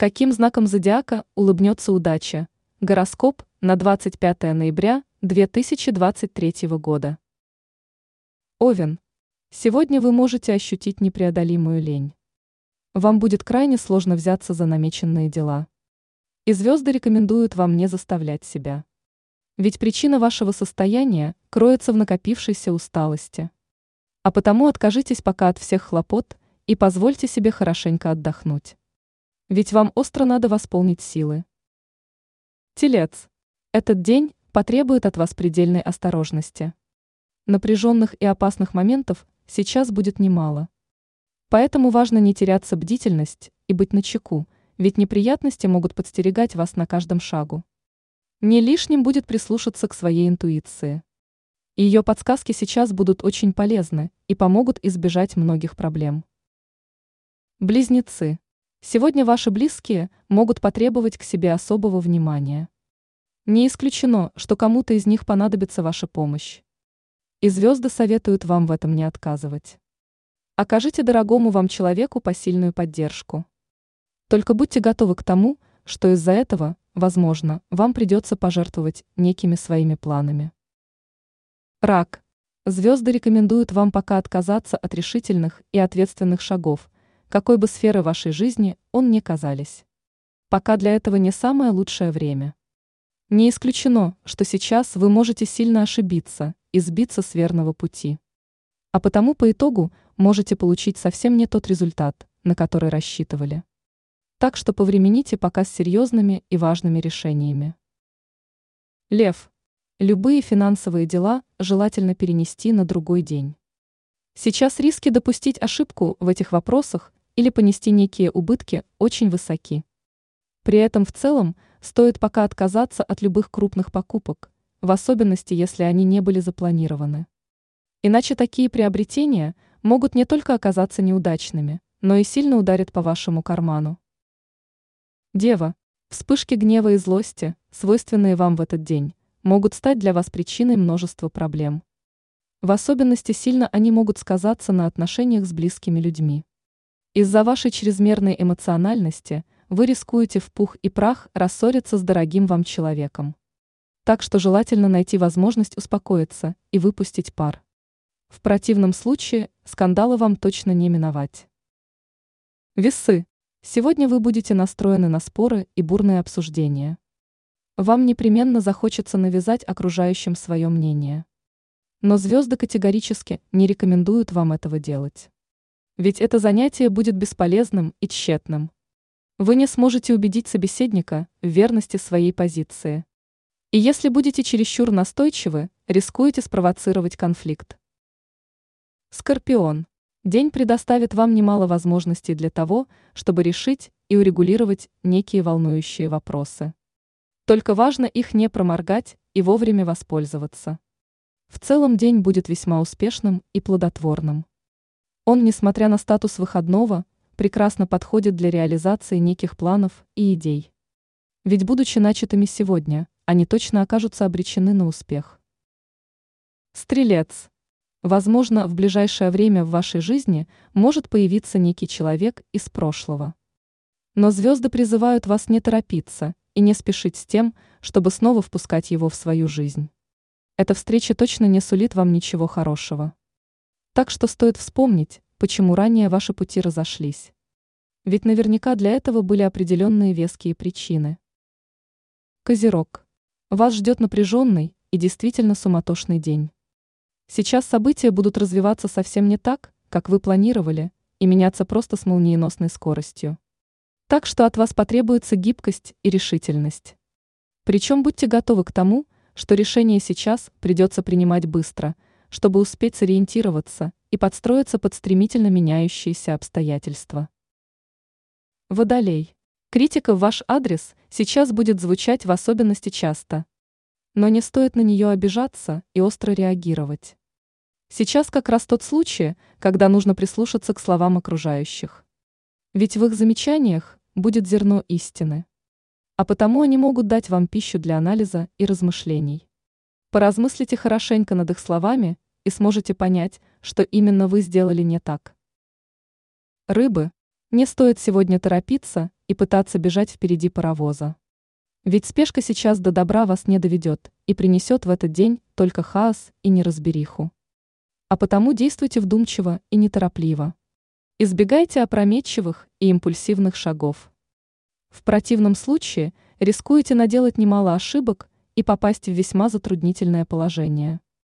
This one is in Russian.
Каким знаком зодиака улыбнется удача? Гороскоп на 25 ноября 2023 года. Овен. Сегодня вы можете ощутить непреодолимую лень. Вам будет крайне сложно взяться за намеченные дела. И звезды рекомендуют вам не заставлять себя. Ведь причина вашего состояния кроется в накопившейся усталости. А потому откажитесь пока от всех хлопот и позвольте себе хорошенько отдохнуть. Ведь вам остро надо восполнить силы. Телец. Этот день потребует от вас предельной осторожности. Напряженных и опасных моментов сейчас будет немало. Поэтому важно не теряться бдительность и быть начеку, ведь неприятности могут подстерегать вас на каждом шагу. Не лишним будет прислушаться к своей интуиции. Ее подсказки сейчас будут очень полезны и помогут избежать многих проблем. Близнецы. Сегодня ваши близкие могут потребовать к себе особого внимания. Не исключено, что кому-то из них понадобится ваша помощь. И звезды советуют вам в этом не отказывать. Окажите дорогому вам человеку посильную поддержку. Только будьте готовы к тому, что из-за этого, возможно, вам придется пожертвовать некими своими планами. Рак. Звезды рекомендуют вам пока отказаться от решительных и ответственных шагов – какой бы сферы вашей жизни он ни казались. Пока для этого не самое лучшее время. Не исключено, что сейчас вы можете сильно ошибиться и сбиться с верного пути. А потому по итогу можете получить совсем не тот результат, на который рассчитывали. Так что повремените пока с серьезными и важными решениями. Лев. Любые финансовые дела желательно перенести на другой день. Сейчас риски допустить ошибку в этих вопросах или понести некие убытки очень высоки. При этом в целом стоит пока отказаться от любых крупных покупок, в особенности если они не были запланированы. Иначе такие приобретения могут не только оказаться неудачными, но и сильно ударят по вашему карману. Дева, вспышки гнева и злости, свойственные вам в этот день, могут стать для вас причиной множества проблем. В особенности сильно они могут сказаться на отношениях с близкими людьми. Из-за вашей чрезмерной эмоциональности вы рискуете в пух и прах рассориться с дорогим вам человеком. Так что желательно найти возможность успокоиться и выпустить пар. В противном случае скандала вам точно не миновать. Весы. Сегодня вы будете настроены на споры и бурные обсуждения. Вам непременно захочется навязать окружающим свое мнение. Но звезды категорически не рекомендуют вам этого делать. Ведь это занятие будет бесполезным и тщетным. Вы не сможете убедить собеседника в верности своей позиции. И если будете чересчур настойчивы, рискуете спровоцировать конфликт. Скорпион. День предоставит вам немало возможностей для того, чтобы решить и урегулировать некие волнующие вопросы. Только важно их не проморгать и вовремя воспользоваться. В целом день будет весьма успешным и плодотворным. Он, несмотря на статус выходного, прекрасно подходит для реализации неких планов и идей. Ведь будучи начатыми сегодня, они точно окажутся обречены на успех. Стрелец. Возможно, в ближайшее время в вашей жизни может появиться некий человек из прошлого. Но звезды призывают вас не торопиться и не спешить с тем, чтобы снова впускать его в свою жизнь. Эта встреча точно не сулит вам ничего хорошего. Так что стоит вспомнить, почему ранее ваши пути разошлись. Ведь наверняка для этого были определенные веские причины. Козерог. Вас ждет напряженный и действительно суматошный день. Сейчас события будут развиваться совсем не так, как вы планировали, и меняться просто с молниеносной скоростью. Так что от вас потребуется гибкость и решительность. Причем будьте готовы к тому, что решение сейчас придется принимать быстро – чтобы успеть сориентироваться и подстроиться под стремительно меняющиеся обстоятельства. Водолей. Критика в ваш адрес сейчас будет звучать в особенности часто. Но не стоит на нее обижаться и остро реагировать. Сейчас как раз тот случай, когда нужно прислушаться к словам окружающих. Ведь в их замечаниях будет зерно истины. А потому они могут дать вам пищу для анализа и размышлений. Поразмыслите хорошенько над их словами и сможете понять, что именно вы сделали не так. Рыбы. Не стоит сегодня торопиться и пытаться бежать впереди паровоза. Ведь спешка сейчас до добра вас не доведет и принесет в этот день только хаос и неразбериху. А потому действуйте вдумчиво и неторопливо. Избегайте опрометчивых и импульсивных шагов. В противном случае рискуете наделать немало ошибок и попасть в весьма затруднительное положение.